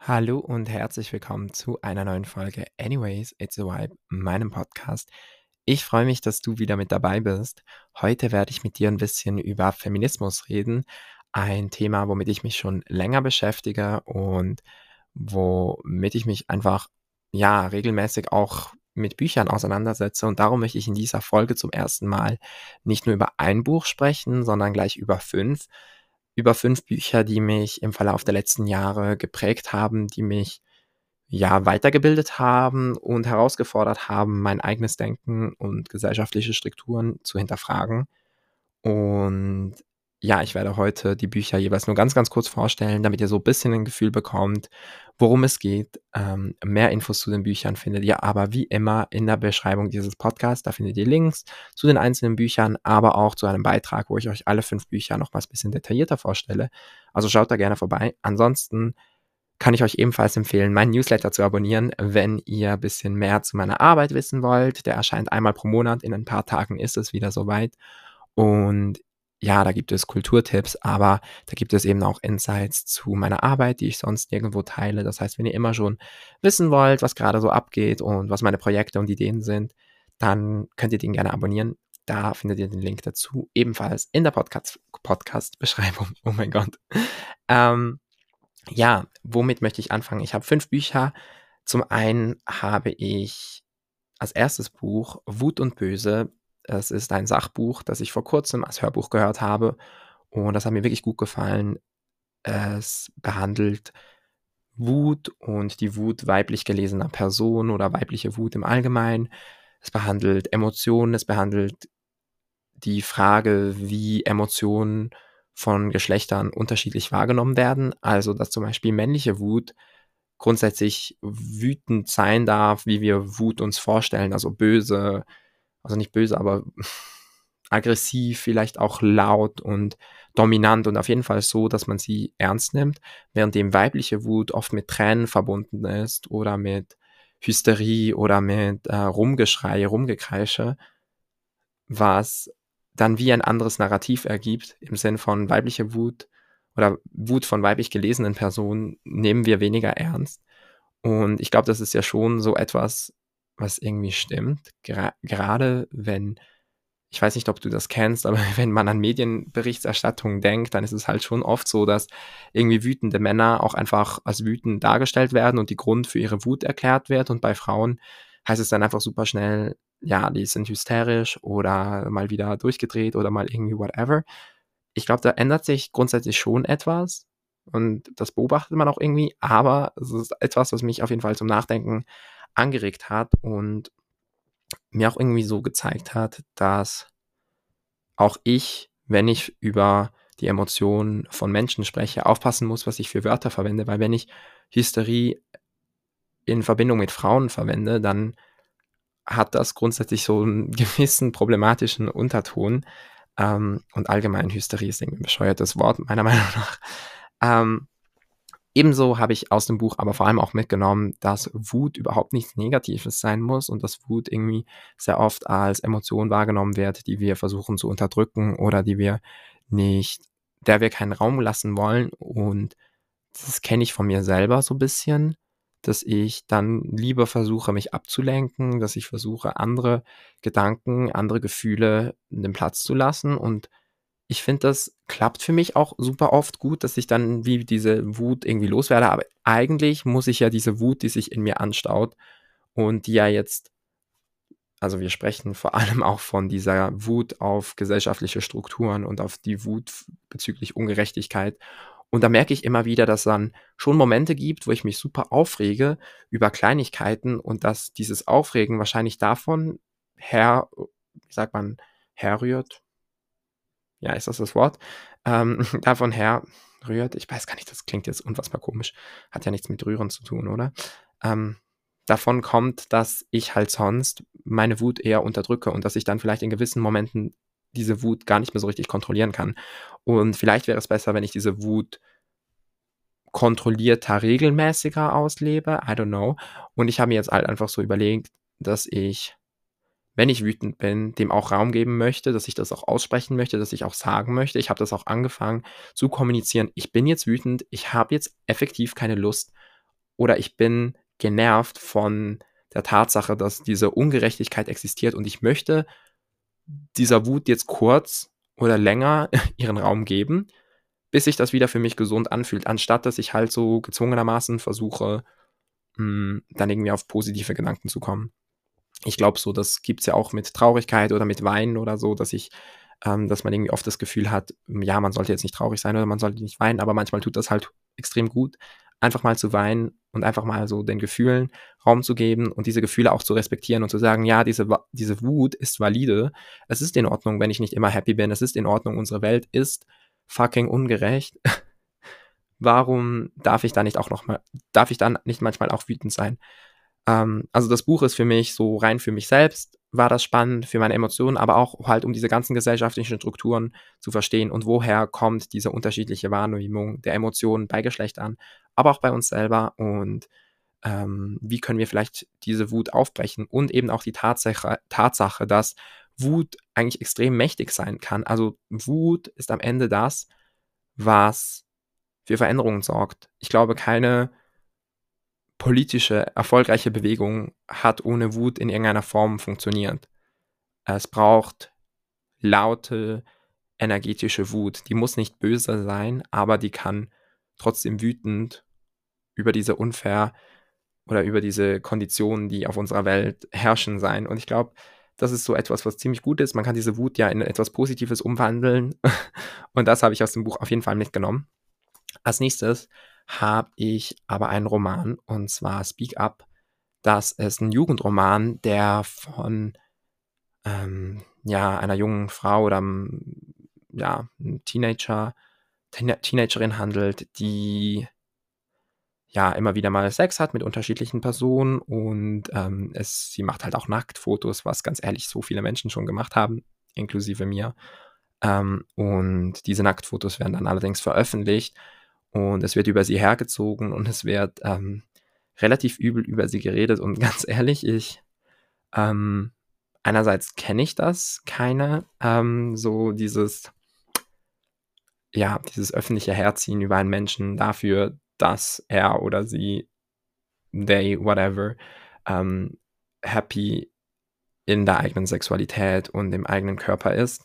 Hallo und herzlich willkommen zu einer neuen Folge Anyways, It's a Vibe, meinem Podcast. Ich freue mich, dass du wieder mit dabei bist. Heute werde ich mit dir ein bisschen über Feminismus reden. Ein Thema, womit ich mich schon länger beschäftige und womit ich mich einfach, ja, regelmäßig auch mit Büchern auseinandersetze. Und darum möchte ich in dieser Folge zum ersten Mal nicht nur über ein Buch sprechen, sondern gleich über fünf über fünf Bücher, die mich im Verlauf der letzten Jahre geprägt haben, die mich ja weitergebildet haben und herausgefordert haben, mein eigenes Denken und gesellschaftliche Strukturen zu hinterfragen. Und ja, ich werde heute die Bücher jeweils nur ganz, ganz kurz vorstellen, damit ihr so ein bisschen ein Gefühl bekommt, worum es geht. Ähm, mehr Infos zu den Büchern findet ihr aber wie immer in der Beschreibung dieses Podcasts. Da findet ihr Links zu den einzelnen Büchern, aber auch zu einem Beitrag, wo ich euch alle fünf Bücher nochmals ein bisschen detaillierter vorstelle. Also schaut da gerne vorbei. Ansonsten kann ich euch ebenfalls empfehlen, meinen Newsletter zu abonnieren, wenn ihr ein bisschen mehr zu meiner Arbeit wissen wollt. Der erscheint einmal pro Monat. In ein paar Tagen ist es wieder soweit. Und ja, da gibt es Kulturtipps, aber da gibt es eben auch Insights zu meiner Arbeit, die ich sonst nirgendwo teile. Das heißt, wenn ihr immer schon wissen wollt, was gerade so abgeht und was meine Projekte und Ideen sind, dann könnt ihr den gerne abonnieren. Da findet ihr den Link dazu ebenfalls in der Podcast-Beschreibung. Podcast oh mein Gott. Ähm, ja, womit möchte ich anfangen? Ich habe fünf Bücher. Zum einen habe ich als erstes Buch Wut und Böse es ist ein Sachbuch, das ich vor kurzem als Hörbuch gehört habe und das hat mir wirklich gut gefallen. Es behandelt Wut und die Wut weiblich gelesener Personen oder weibliche Wut im Allgemeinen. Es behandelt Emotionen, es behandelt die Frage, wie Emotionen von Geschlechtern unterschiedlich wahrgenommen werden. Also, dass zum Beispiel männliche Wut grundsätzlich wütend sein darf, wie wir Wut uns vorstellen, also böse, also nicht böse, aber aggressiv, vielleicht auch laut und dominant und auf jeden Fall so, dass man sie ernst nimmt, während dem weibliche Wut oft mit Tränen verbunden ist oder mit Hysterie oder mit äh, Rumgeschrei, Rumgekreische, was dann wie ein anderes Narrativ ergibt, im Sinn von weibliche Wut oder Wut von weiblich gelesenen Personen nehmen wir weniger ernst. Und ich glaube, das ist ja schon so etwas, was irgendwie stimmt. Gra gerade wenn, ich weiß nicht, ob du das kennst, aber wenn man an Medienberichterstattung denkt, dann ist es halt schon oft so, dass irgendwie wütende Männer auch einfach als wütend dargestellt werden und die Grund für ihre Wut erklärt wird. Und bei Frauen heißt es dann einfach super schnell, ja, die sind hysterisch oder mal wieder durchgedreht oder mal irgendwie whatever. Ich glaube, da ändert sich grundsätzlich schon etwas. Und das beobachtet man auch irgendwie, aber es ist etwas, was mich auf jeden Fall zum Nachdenken angeregt hat und mir auch irgendwie so gezeigt hat, dass auch ich, wenn ich über die Emotionen von Menschen spreche, aufpassen muss, was ich für Wörter verwende, weil wenn ich Hysterie in Verbindung mit Frauen verwende, dann hat das grundsätzlich so einen gewissen problematischen Unterton. Ähm, und allgemein Hysterie ist irgendwie ein bescheuertes Wort, meiner Meinung nach. Ähm, Ebenso habe ich aus dem Buch aber vor allem auch mitgenommen, dass Wut überhaupt nichts Negatives sein muss und dass Wut irgendwie sehr oft als Emotion wahrgenommen wird, die wir versuchen zu unterdrücken oder die wir nicht, der wir keinen Raum lassen wollen. Und das kenne ich von mir selber so ein bisschen, dass ich dann lieber versuche, mich abzulenken, dass ich versuche, andere Gedanken, andere Gefühle den Platz zu lassen und ich finde, das klappt für mich auch super oft gut, dass ich dann wie diese Wut irgendwie loswerde. Aber eigentlich muss ich ja diese Wut, die sich in mir anstaut und die ja jetzt, also wir sprechen vor allem auch von dieser Wut auf gesellschaftliche Strukturen und auf die Wut bezüglich Ungerechtigkeit. Und da merke ich immer wieder, dass dann schon Momente gibt, wo ich mich super aufrege über Kleinigkeiten und dass dieses Aufregen wahrscheinlich davon her, wie sagt man, herrührt, ja, ist das das Wort, ähm, davon her rührt, ich weiß gar nicht, das klingt jetzt unfassbar komisch, hat ja nichts mit Rühren zu tun, oder? Ähm, davon kommt, dass ich halt sonst meine Wut eher unterdrücke und dass ich dann vielleicht in gewissen Momenten diese Wut gar nicht mehr so richtig kontrollieren kann. Und vielleicht wäre es besser, wenn ich diese Wut kontrollierter, regelmäßiger auslebe. I don't know. Und ich habe mir jetzt halt einfach so überlegt, dass ich wenn ich wütend bin, dem auch Raum geben möchte, dass ich das auch aussprechen möchte, dass ich auch sagen möchte. Ich habe das auch angefangen zu kommunizieren. Ich bin jetzt wütend, ich habe jetzt effektiv keine Lust oder ich bin genervt von der Tatsache, dass diese Ungerechtigkeit existiert und ich möchte dieser Wut jetzt kurz oder länger ihren Raum geben, bis sich das wieder für mich gesund anfühlt, anstatt dass ich halt so gezwungenermaßen versuche, mh, hm, dann irgendwie auf positive Gedanken zu kommen. Ich glaube so, das gibt es ja auch mit Traurigkeit oder mit Weinen oder so, dass ich, ähm, dass man irgendwie oft das Gefühl hat, ja, man sollte jetzt nicht traurig sein oder man sollte nicht weinen, aber manchmal tut das halt extrem gut, einfach mal zu weinen und einfach mal so den Gefühlen Raum zu geben und diese Gefühle auch zu respektieren und zu sagen, ja, diese, diese Wut ist valide. Es ist in Ordnung, wenn ich nicht immer happy bin. Es ist in Ordnung, unsere Welt ist fucking ungerecht. Warum darf ich da nicht auch noch mal, darf ich dann nicht manchmal auch wütend sein? Ähm, also das Buch ist für mich so rein für mich selbst, war das spannend für meine Emotionen, aber auch halt um diese ganzen gesellschaftlichen Strukturen zu verstehen und woher kommt diese unterschiedliche Wahrnehmung der Emotionen bei Geschlechtern, aber auch bei uns selber und ähm, wie können wir vielleicht diese Wut aufbrechen und eben auch die Tatsache, Tatsache, dass Wut eigentlich extrem mächtig sein kann. Also Wut ist am Ende das, was für Veränderungen sorgt. Ich glaube, keine politische, erfolgreiche Bewegung hat ohne Wut in irgendeiner Form funktioniert. Es braucht laute, energetische Wut. Die muss nicht böse sein, aber die kann trotzdem wütend über diese unfair oder über diese Konditionen, die auf unserer Welt herrschen, sein. Und ich glaube, das ist so etwas, was ziemlich gut ist. Man kann diese Wut ja in etwas Positives umwandeln. Und das habe ich aus dem Buch auf jeden Fall mitgenommen. Als nächstes habe ich aber einen Roman, und zwar Speak Up. Das ist ein Jugendroman, der von ähm, ja, einer jungen Frau oder ja, einem Teenager, Teenagerin handelt, die ja immer wieder mal Sex hat mit unterschiedlichen Personen und ähm, es, sie macht halt auch Nacktfotos, was ganz ehrlich so viele Menschen schon gemacht haben, inklusive mir. Ähm, und diese Nacktfotos werden dann allerdings veröffentlicht und es wird über sie hergezogen und es wird ähm, relativ übel über sie geredet und ganz ehrlich, ich ähm, einerseits kenne ich das keine, ähm, so dieses ja, dieses öffentliche Herziehen über einen Menschen dafür, dass er oder sie, they, whatever, ähm, happy in der eigenen Sexualität und im eigenen Körper ist.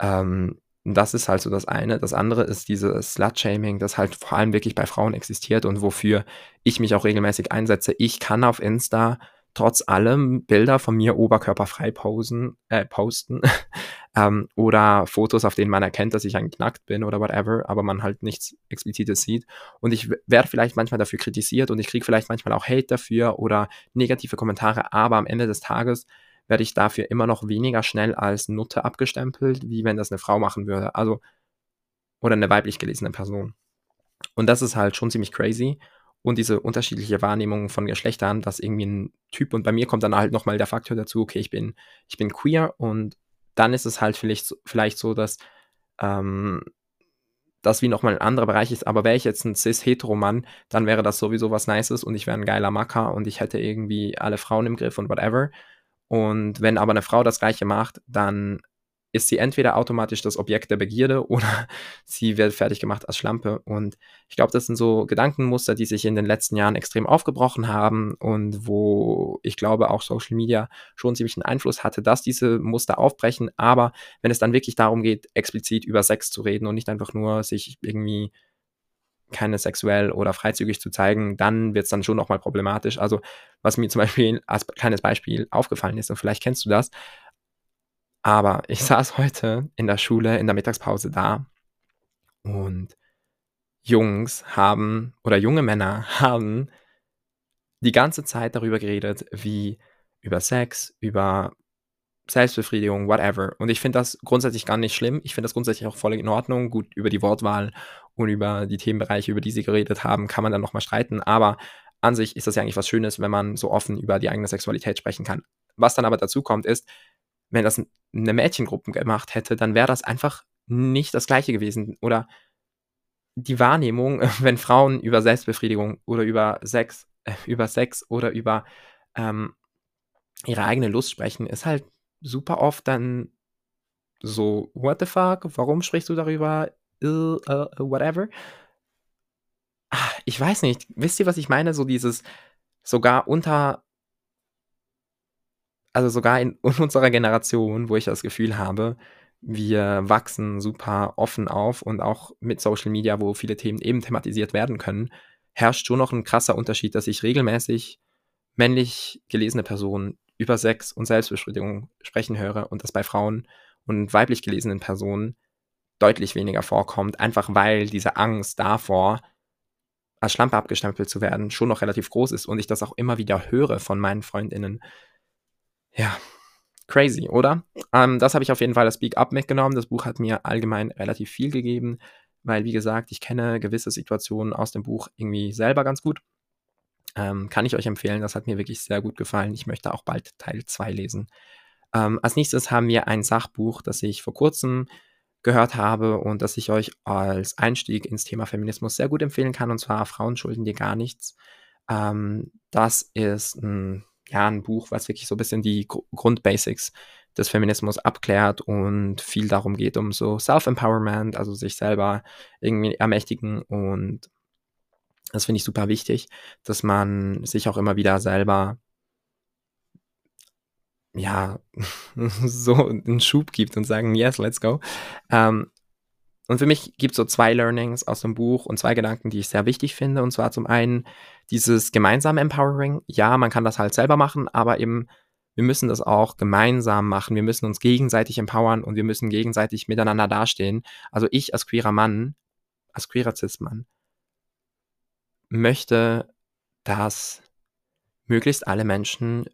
Ähm, das ist halt so das eine. Das andere ist dieses Slut-Shaming, das halt vor allem wirklich bei Frauen existiert und wofür ich mich auch regelmäßig einsetze. Ich kann auf Insta trotz allem Bilder von mir oberkörperfrei posen, äh, posten ähm, oder Fotos, auf denen man erkennt, dass ich eigentlich nackt bin oder whatever, aber man halt nichts Explizites sieht. Und ich werde vielleicht manchmal dafür kritisiert und ich kriege vielleicht manchmal auch Hate dafür oder negative Kommentare, aber am Ende des Tages werde ich dafür immer noch weniger schnell als Nutte abgestempelt, wie wenn das eine Frau machen würde. Also, oder eine weiblich gelesene Person. Und das ist halt schon ziemlich crazy. Und diese unterschiedliche Wahrnehmung von Geschlechtern, dass irgendwie ein Typ und bei mir kommt dann halt nochmal der Faktor dazu, okay, ich bin, ich bin queer und dann ist es halt vielleicht, vielleicht so, dass ähm, das wie nochmal ein anderer Bereich ist. Aber wäre ich jetzt ein cis-hetero-Mann, dann wäre das sowieso was Nices und ich wäre ein geiler Macker und ich hätte irgendwie alle Frauen im Griff und whatever. Und wenn aber eine Frau das Gleiche macht, dann ist sie entweder automatisch das Objekt der Begierde oder sie wird fertig gemacht als Schlampe. Und ich glaube, das sind so Gedankenmuster, die sich in den letzten Jahren extrem aufgebrochen haben und wo ich glaube auch Social Media schon ziemlich einen Einfluss hatte, dass diese Muster aufbrechen. Aber wenn es dann wirklich darum geht, explizit über Sex zu reden und nicht einfach nur sich irgendwie keine sexuell oder freizügig zu zeigen, dann wird es dann schon nochmal problematisch. Also, was mir zum Beispiel als kleines Beispiel aufgefallen ist, und vielleicht kennst du das, aber ich saß heute in der Schule in der Mittagspause da und Jungs haben oder junge Männer haben die ganze Zeit darüber geredet, wie über Sex, über Selbstbefriedigung, whatever. Und ich finde das grundsätzlich gar nicht schlimm. Ich finde das grundsätzlich auch voll in Ordnung. Gut, über die Wortwahl und über die Themenbereiche, über die sie geredet haben, kann man dann nochmal streiten. Aber an sich ist das ja eigentlich was Schönes, wenn man so offen über die eigene Sexualität sprechen kann. Was dann aber dazu kommt, ist, wenn das eine Mädchengruppe gemacht hätte, dann wäre das einfach nicht das Gleiche gewesen. Oder die Wahrnehmung, wenn Frauen über Selbstbefriedigung oder über Sex, äh, über Sex oder über ähm, ihre eigene Lust sprechen, ist halt super oft dann so, what the fuck, warum sprichst du darüber, uh, uh, whatever. Ah, ich weiß nicht. Wisst ihr, was ich meine? So dieses sogar unter also sogar in unserer Generation, wo ich das Gefühl habe, wir wachsen super offen auf und auch mit Social Media, wo viele Themen eben thematisiert werden können, herrscht schon noch ein krasser Unterschied, dass ich regelmäßig männlich gelesene Personen über Sex und Selbstbeschädigung sprechen höre und das bei Frauen und weiblich gelesenen Personen deutlich weniger vorkommt, einfach weil diese Angst davor, als Schlampe abgestempelt zu werden, schon noch relativ groß ist und ich das auch immer wieder höre von meinen Freundinnen. Ja, crazy, oder? Ähm, das habe ich auf jeden Fall das Speak Up mitgenommen. Das Buch hat mir allgemein relativ viel gegeben, weil, wie gesagt, ich kenne gewisse Situationen aus dem Buch irgendwie selber ganz gut. Ähm, kann ich euch empfehlen, das hat mir wirklich sehr gut gefallen. Ich möchte auch bald Teil 2 lesen. Ähm, als nächstes haben wir ein Sachbuch, das ich vor kurzem gehört habe und das ich euch als Einstieg ins Thema Feminismus sehr gut empfehlen kann, und zwar Frauen schulden dir gar nichts. Ähm, das ist ein, ja, ein Buch, was wirklich so ein bisschen die Gr Grundbasics des Feminismus abklärt und viel darum geht, um so Self-Empowerment, also sich selber irgendwie ermächtigen und das finde ich super wichtig, dass man sich auch immer wieder selber ja, so einen Schub gibt und sagen, yes, let's go. Ähm, und für mich gibt es so zwei Learnings aus dem Buch und zwei Gedanken, die ich sehr wichtig finde. Und zwar zum einen dieses gemeinsame Empowering. Ja, man kann das halt selber machen, aber eben, wir müssen das auch gemeinsam machen. Wir müssen uns gegenseitig empowern und wir müssen gegenseitig miteinander dastehen. Also ich als queerer Mann, als queerer Cis-Mann, möchte, dass möglichst alle Menschen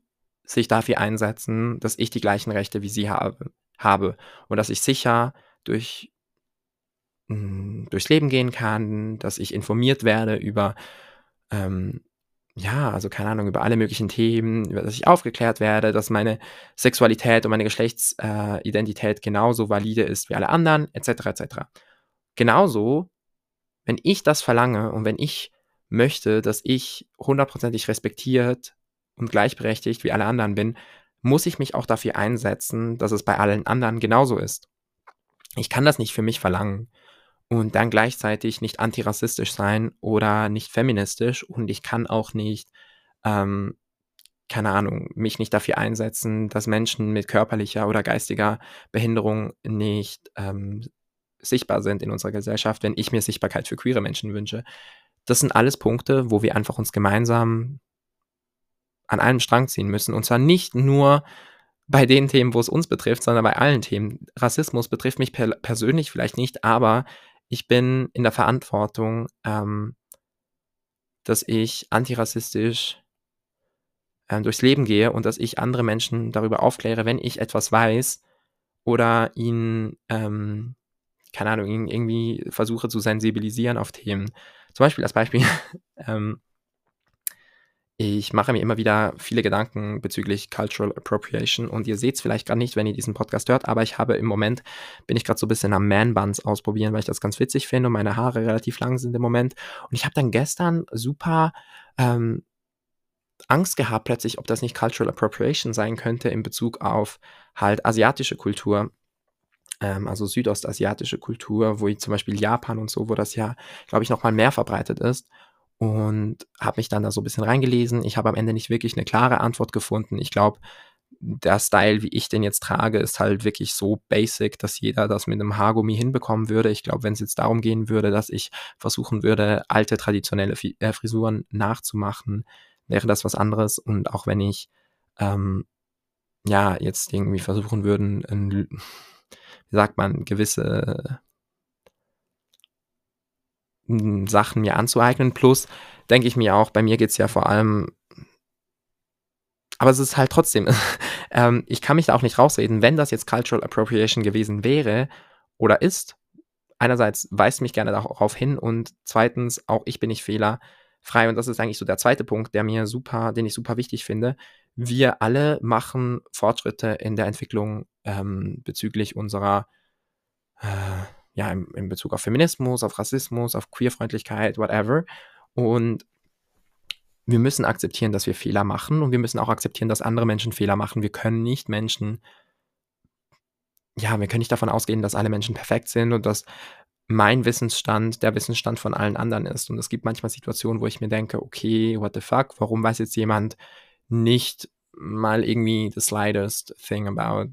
sich dafür einsetzen, dass ich die gleichen Rechte wie sie habe, habe und dass ich sicher durch mh, hm, durchs Leben gehen kann, dass ich informiert werde über ähm, ja, also keine Ahnung, über alle möglichen Themen, über dass ich aufgeklärt werde, dass meine Sexualität und meine Geschlechtsidentität äh, genauso valide ist wie alle anderen, etc. etc. Genauso, wenn ich das verlange und wenn ich möchte, dass ich hundertprozentig respektiert und gleichberechtigt wie alle anderen bin, muss ich mich auch dafür einsetzen, dass es bei allen anderen genauso ist. Ich kann das nicht für mich verlangen und dann gleichzeitig nicht antirassistisch sein oder nicht feministisch und ich kann auch nicht, ähm, keine Ahnung, mich nicht dafür einsetzen, dass Menschen mit körperlicher oder geistiger Behinderung nicht ähm, sichtbar sind in unserer Gesellschaft, wenn ich mir Sichtbarkeit für queere Menschen wünsche. Das sind alles Punkte, wo wir einfach uns gemeinsam an einem Strang ziehen müssen. Und zwar nicht nur bei den Themen, wo es uns betrifft, sondern bei allen Themen. Rassismus betrifft mich per persönlich vielleicht nicht, aber ich bin in der Verantwortung, ähm, dass ich antirassistisch äh, durchs Leben gehe und dass ich andere Menschen darüber aufkläre, wenn ich etwas weiß oder ihnen, ähm, keine Ahnung, ihn irgendwie versuche zu sensibilisieren auf Themen. Zum Beispiel als Beispiel, ähm, ich mache mir immer wieder viele Gedanken bezüglich Cultural Appropriation und ihr seht es vielleicht gerade nicht, wenn ihr diesen Podcast hört, aber ich habe im Moment, bin ich gerade so ein bisschen am Man-Buns ausprobieren, weil ich das ganz witzig finde und meine Haare relativ lang sind im Moment. Und ich habe dann gestern super ähm, Angst gehabt plötzlich, ob das nicht Cultural Appropriation sein könnte in Bezug auf halt asiatische Kultur ähm, also südostasiatische Kultur, wo ich zum Beispiel Japan und so, wo das ja, glaube ich, noch mal mehr verbreitet ist und habe mich dann da so ein bisschen reingelesen. Ich habe am Ende nicht wirklich eine klare Antwort gefunden. Ich glaube, der Style, wie ich den jetzt trage, ist halt wirklich so basic, dass jeder das mit einem Haargummi hinbekommen würde. Ich glaube, wenn es jetzt darum gehen würde, dass ich versuchen würde, alte traditionelle äh, Frisuren nachzumachen, wäre das was anderes. Und auch wenn ich ähm, ja jetzt irgendwie versuchen würden, wie sagt man, gewisse Sachen mir anzueignen. Plus denke ich mir auch, bei mir geht es ja vor allem, aber es ist halt trotzdem, ähm, ich kann mich da auch nicht rausreden, wenn das jetzt Cultural Appropriation gewesen wäre oder ist. Einerseits weist mich gerne darauf hin und zweitens auch ich bin nicht fehlerfrei und das ist eigentlich so der zweite Punkt, der mir super, den ich super wichtig finde. Wir alle machen Fortschritte in der Entwicklung ähm, bezüglich unserer äh, ja, in, in Bezug auf Feminismus, auf Rassismus, auf Queerfreundlichkeit, whatever. Und wir müssen akzeptieren, dass wir Fehler machen und wir müssen auch akzeptieren, dass andere Menschen Fehler machen. Wir können nicht Menschen, ja, wir können nicht davon ausgehen, dass alle Menschen perfekt sind und dass mein Wissensstand der Wissensstand von allen anderen ist. Und es gibt manchmal Situationen, wo ich mir denke, okay, what the fuck, warum weiß jetzt jemand nicht mal irgendwie the slightest thing about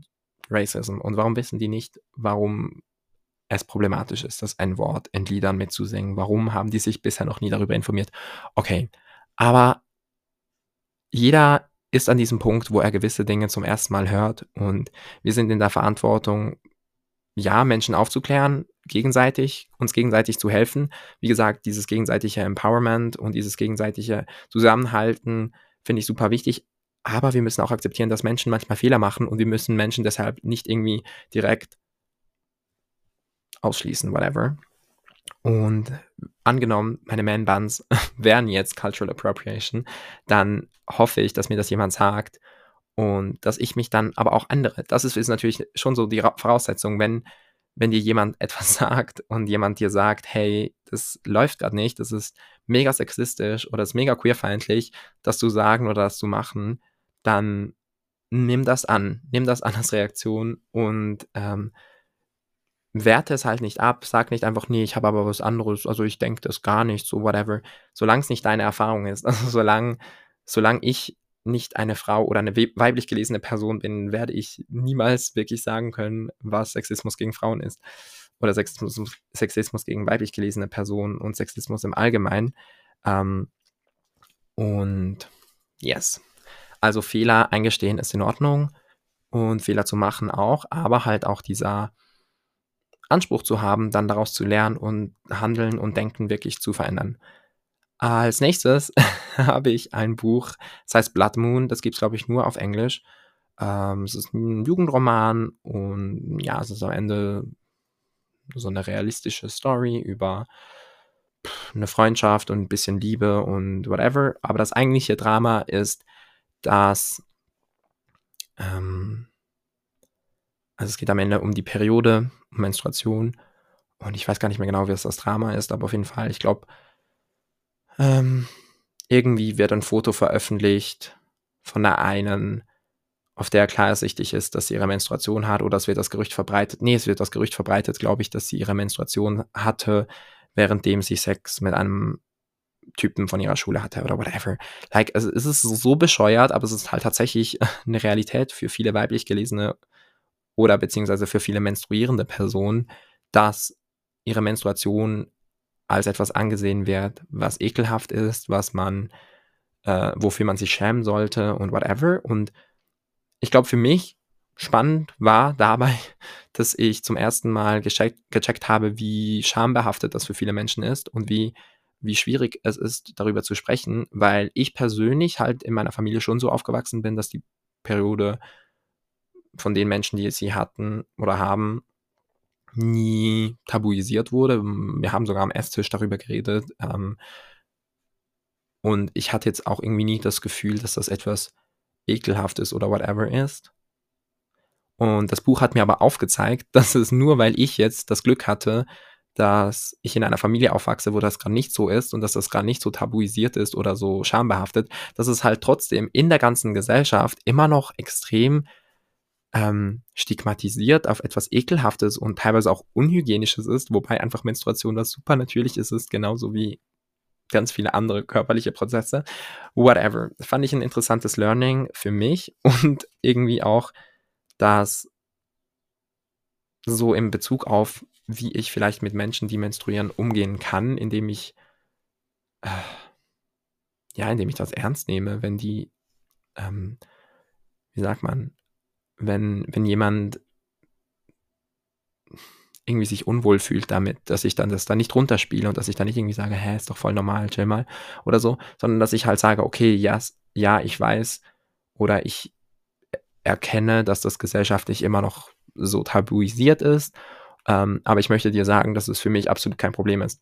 Racism? Und warum wissen die nicht, warum es problematisch ist, das ein Wort in Liedern mitzusingen? Warum haben die sich bisher noch nie darüber informiert? Okay, aber jeder ist an diesem Punkt, wo er gewisse Dinge zum ersten Mal hört und wir sind in der Verantwortung, ja, Menschen aufzuklären, gegenseitig, uns gegenseitig zu helfen. Wie gesagt, dieses gegenseitige Empowerment und dieses gegenseitige Zusammenhalten finde ich super wichtig. Aber wir müssen auch akzeptieren, dass Menschen manchmal Fehler machen und wir müssen Menschen deshalb nicht irgendwie direkt ausschließen, whatever. Und angenommen, meine Man-Buns wären jetzt Cultural Appropriation, dann hoffe ich, dass mir das jemand sagt und dass ich mich dann aber auch andere. Das ist, ist natürlich schon so die Voraussetzung, wenn, wenn dir jemand etwas sagt und jemand dir sagt, hey, das läuft gerade nicht, das ist mega sexistisch oder das ist mega queerfeindlich, das zu sagen oder das zu machen, dann nimm das an, nimm das an als Reaktion und ähm, werte es halt nicht ab, sag nicht einfach, nee, ich habe aber was anderes, also ich denke das gar nicht, so whatever, solange es nicht deine Erfahrung ist. Also solange, solange ich nicht eine Frau oder eine weiblich gelesene Person bin, werde ich niemals wirklich sagen können, was Sexismus gegen Frauen ist. Oder Sexismus, Sexismus gegen weiblich gelesene Personen und Sexismus im Allgemeinen. Ähm, und yes. Also Fehler eingestehen ist in Ordnung und Fehler zu machen auch, aber halt auch dieser Anspruch zu haben, dann daraus zu lernen und Handeln und Denken wirklich zu verändern. Als nächstes habe ich ein Buch, das heißt Blood Moon, das gibt es, glaube ich, nur auf Englisch. Ähm, es ist ein Jugendroman und ja, es ist am Ende so eine realistische Story über eine Freundschaft und ein bisschen Liebe und whatever. Aber das eigentliche Drama ist, dass ähm, also es geht am Ende um die Periode, um Menstruation. Und ich weiß gar nicht mehr genau, wie es das Drama ist, aber auf jeden Fall, ich glaube, ähm, irgendwie wird ein Foto veröffentlicht von der einen, auf der klar ersichtlich ist, dass sie ihre Menstruation hat, oder es wird das Gerücht verbreitet. Nee, es wird das Gerücht verbreitet, glaube ich, dass sie ihre Menstruation hatte, währenddem sie Sex mit einem Typen von ihrer Schule hatte oder whatever. Like, also es ist so bescheuert, aber es ist halt tatsächlich eine Realität für viele weiblich gelesene oder beziehungsweise für viele menstruierende Personen, dass ihre Menstruation als etwas angesehen wird, was ekelhaft ist, was man, äh, wofür man sich schämen sollte und whatever. Und ich glaube, für mich spannend war dabei, dass ich zum ersten Mal gecheckt, gecheckt habe, wie schambehaftet das für viele Menschen ist und wie, wie schwierig es ist, darüber zu sprechen, weil ich persönlich halt in meiner Familie schon so aufgewachsen bin, dass die Periode von den Menschen, die sie hatten oder haben, nie tabuisiert wurde. Wir haben sogar am Esstisch darüber geredet. Ähm, und ich hatte jetzt auch irgendwie nie das Gefühl, dass das etwas ekelhaftes oder whatever ist. Und das Buch hat mir aber aufgezeigt, dass es nur, weil ich jetzt das Glück hatte, dass ich in einer Familie aufwachse, wo das gerade nicht so ist und dass das gerade nicht so tabuisiert ist oder so schambehaftet, dass es halt trotzdem in der ganzen Gesellschaft immer noch extrem ähm, stigmatisiert auf etwas Ekelhaftes und teilweise auch Unhygienisches ist, wobei einfach Menstruation was super Natürliches ist, genauso wie ganz viele andere körperliche Prozesse. Whatever. Fand ich ein interessantes Learning für mich und irgendwie auch, dass so im Bezug auf, wie ich vielleicht mit Menschen, die menstruieren, umgehen kann, indem ich, äh, ja, indem ich das ernst nehme, wenn die, ähm, wie sagt man, wenn, wenn jemand irgendwie sich unwohl fühlt damit, dass ich dann das dann nicht runterspiele und dass ich dann nicht irgendwie sage, hä, ist doch voll normal, chill mal oder so, sondern dass ich halt sage, okay, ja, ja, ich weiß oder ich erkenne, dass das gesellschaftlich immer noch so tabuisiert ist, ähm, aber ich möchte dir sagen, dass es für mich absolut kein Problem ist.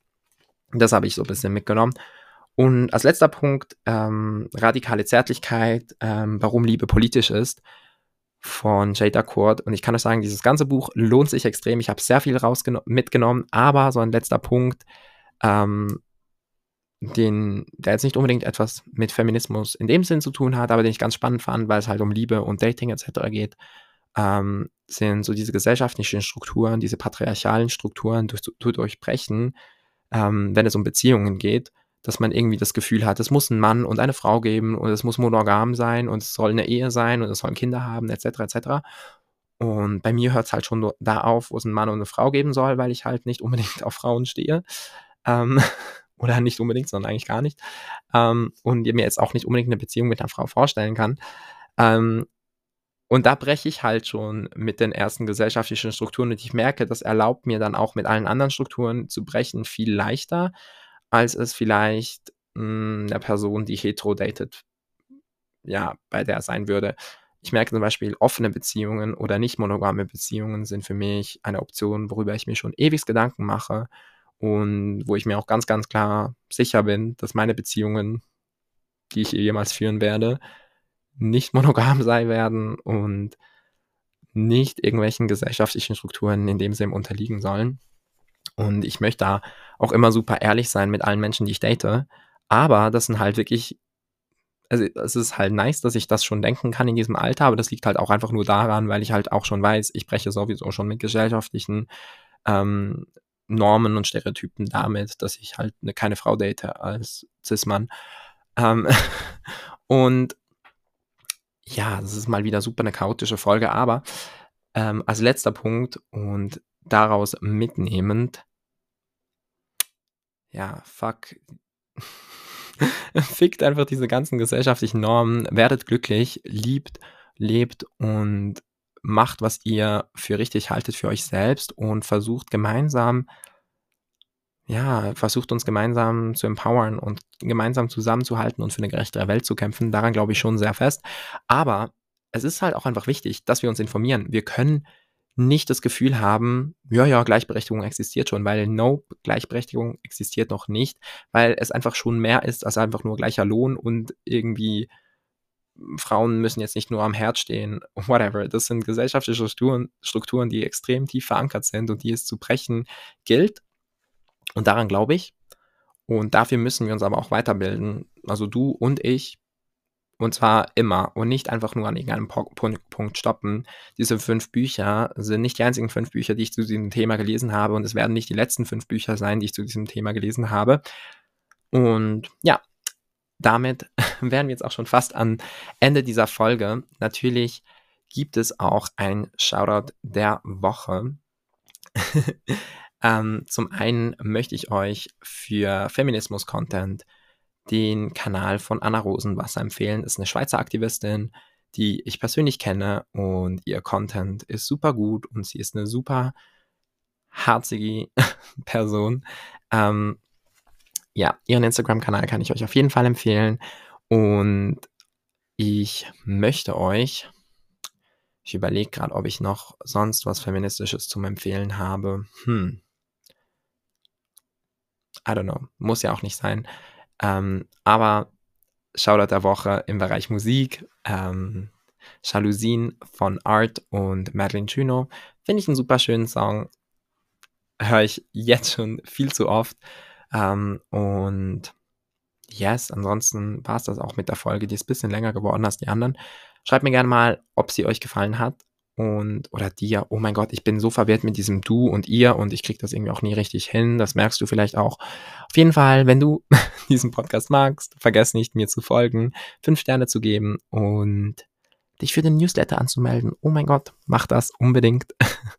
Das habe ich so ein bisschen mitgenommen. Und als letzter Punkt, ähm, radikale Zärtlichkeit, ähm, warum Liebe politisch ist von Jada Court. Und ich kann euch sagen, dieses ganze Buch lohnt sich extrem. Ich habe sehr viel mitgenommen, aber so ein letzter Punkt, ähm, den, der jetzt nicht unbedingt etwas mit Feminismus in dem Sinn zu tun hat, aber den ich ganz spannend fand, weil es halt um Liebe und Dating etc. geht. Ähm, sind so diese gesellschaftlichen Strukturen, diese patriarchalen Strukturen durch, zu durchbrechen, ähm, wenn es um Beziehungen geht, dass man irgendwie das Gefühl hat, es muss ein Mann und eine Frau geben und es muss monogam sein und es soll eine Ehe sein und es sollen Kinder haben, etc. etc. Und bei mir hört es halt schon da auf, wo es einen Mann und eine Frau geben soll, weil ich halt nicht unbedingt auf Frauen stehe. Ähm, oder nicht unbedingt, sondern eigentlich gar nicht. Ähm, und mir jetzt auch nicht unbedingt eine Beziehung mit einer Frau vorstellen kann. Ähm, und da breche ich halt schon mit den ersten gesellschaftlichen Strukturen und ich merke, das erlaubt mir dann auch mit allen anderen Strukturen zu brechen viel leichter, als es vielleicht mh, hm, der Person, die hetero datet, ja, bei der sein würde. Ich merke zum Beispiel, offene Beziehungen oder nicht monogame Beziehungen sind für mich eine Option, worüber ich mir schon ewig Gedanken mache und wo ich mir auch ganz, ganz klar sicher bin, dass meine Beziehungen, die ich jemals führen werde, nicht monogam sein werden und nicht irgendwelchen gesellschaftlichen Strukturen in dem Sinne unterliegen sollen. Und ich möchte da auch immer super ehrlich sein mit allen Menschen, die ich date. Aber das sind halt wirklich, also es ist halt nice, dass ich das schon denken kann in diesem Alter, aber das liegt halt auch einfach nur daran, weil ich halt auch schon weiß, ich breche sowieso schon mit gesellschaftlichen ähm, Normen und Stereotypen damit, dass ich halt eine, keine Frau date als Cis-Mann. Ähm, und ja, das ist mal wieder super eine chaotische Folge, aber ähm, als letzter Punkt und daraus mitnehmend, ja, fuck, fickt einfach diese ganzen gesellschaftlichen Normen, werdet glücklich, liebt, lebt und macht, was ihr für richtig haltet für euch selbst und versucht gemeinsam ja, versucht uns gemeinsam zu empowern und gemeinsam zusammenzuhalten und für eine gerechtere Welt zu kämpfen. Daran glaube ich schon sehr fest. Aber es ist halt auch einfach wichtig, dass wir uns informieren. Wir können nicht das Gefühl haben, ja, ja, Gleichberechtigung existiert schon, weil no, Gleichberechtigung existiert noch nicht, weil es einfach schon mehr ist als einfach nur gleicher Lohn und irgendwie Frauen müssen jetzt nicht nur am Herd stehen, whatever. Das sind gesellschaftliche Strukturen, Strukturen, die extrem tief verankert sind und die es zu brechen gilt. Und daran glaube ich. Und dafür müssen wir uns aber auch weiterbilden. Also du und ich. Und zwar immer und nicht einfach nur an irgendeinem Punkt stoppen. Diese fünf Bücher sind nicht die einzigen fünf Bücher, die ich zu diesem Thema gelesen habe. Und es werden nicht die letzten fünf Bücher sein, die ich zu diesem Thema gelesen habe. Und ja, damit wären wir jetzt auch schon fast am Ende dieser Folge. Natürlich gibt es auch ein Shoutout der Woche. Ähm, zum einen möchte ich euch für Feminismus-Content den Kanal von Anna Rosenwasser empfehlen. Ist eine Schweizer Aktivistin, die ich persönlich kenne und ihr Content ist super gut und sie ist eine super herzige Person. Ähm, ja, ihren Instagram-Kanal kann ich euch auf jeden Fall empfehlen und ich möchte euch ich überlege gerade, ob ich noch sonst was Feministisches zum Empfehlen habe. Hm. I don't know, muss ja auch nicht sein. Ähm, aber Shoutout der Woche im Bereich Musik, ähm, Jalousien von Art und Madeline Juno. Finde ich einen super schönen Song. Höre ich jetzt schon viel zu oft. Ähm, und yes, ansonsten war es das auch mit der Folge. Die ist ein bisschen länger geworden als die anderen. Schreibt mir gerne mal, ob sie euch gefallen hat und oder dir, oh mein Gott, ich bin so verwirrt mit diesem du und ihr und ich kriege das irgendwie auch nie richtig hin. Das merkst du vielleicht auch. Auf jeden Fall, wenn du diesen Podcast magst, vergiss nicht, mir zu folgen, fünf Sterne zu geben und dich für den Newsletter anzumelden. Oh mein Gott, mach das unbedingt.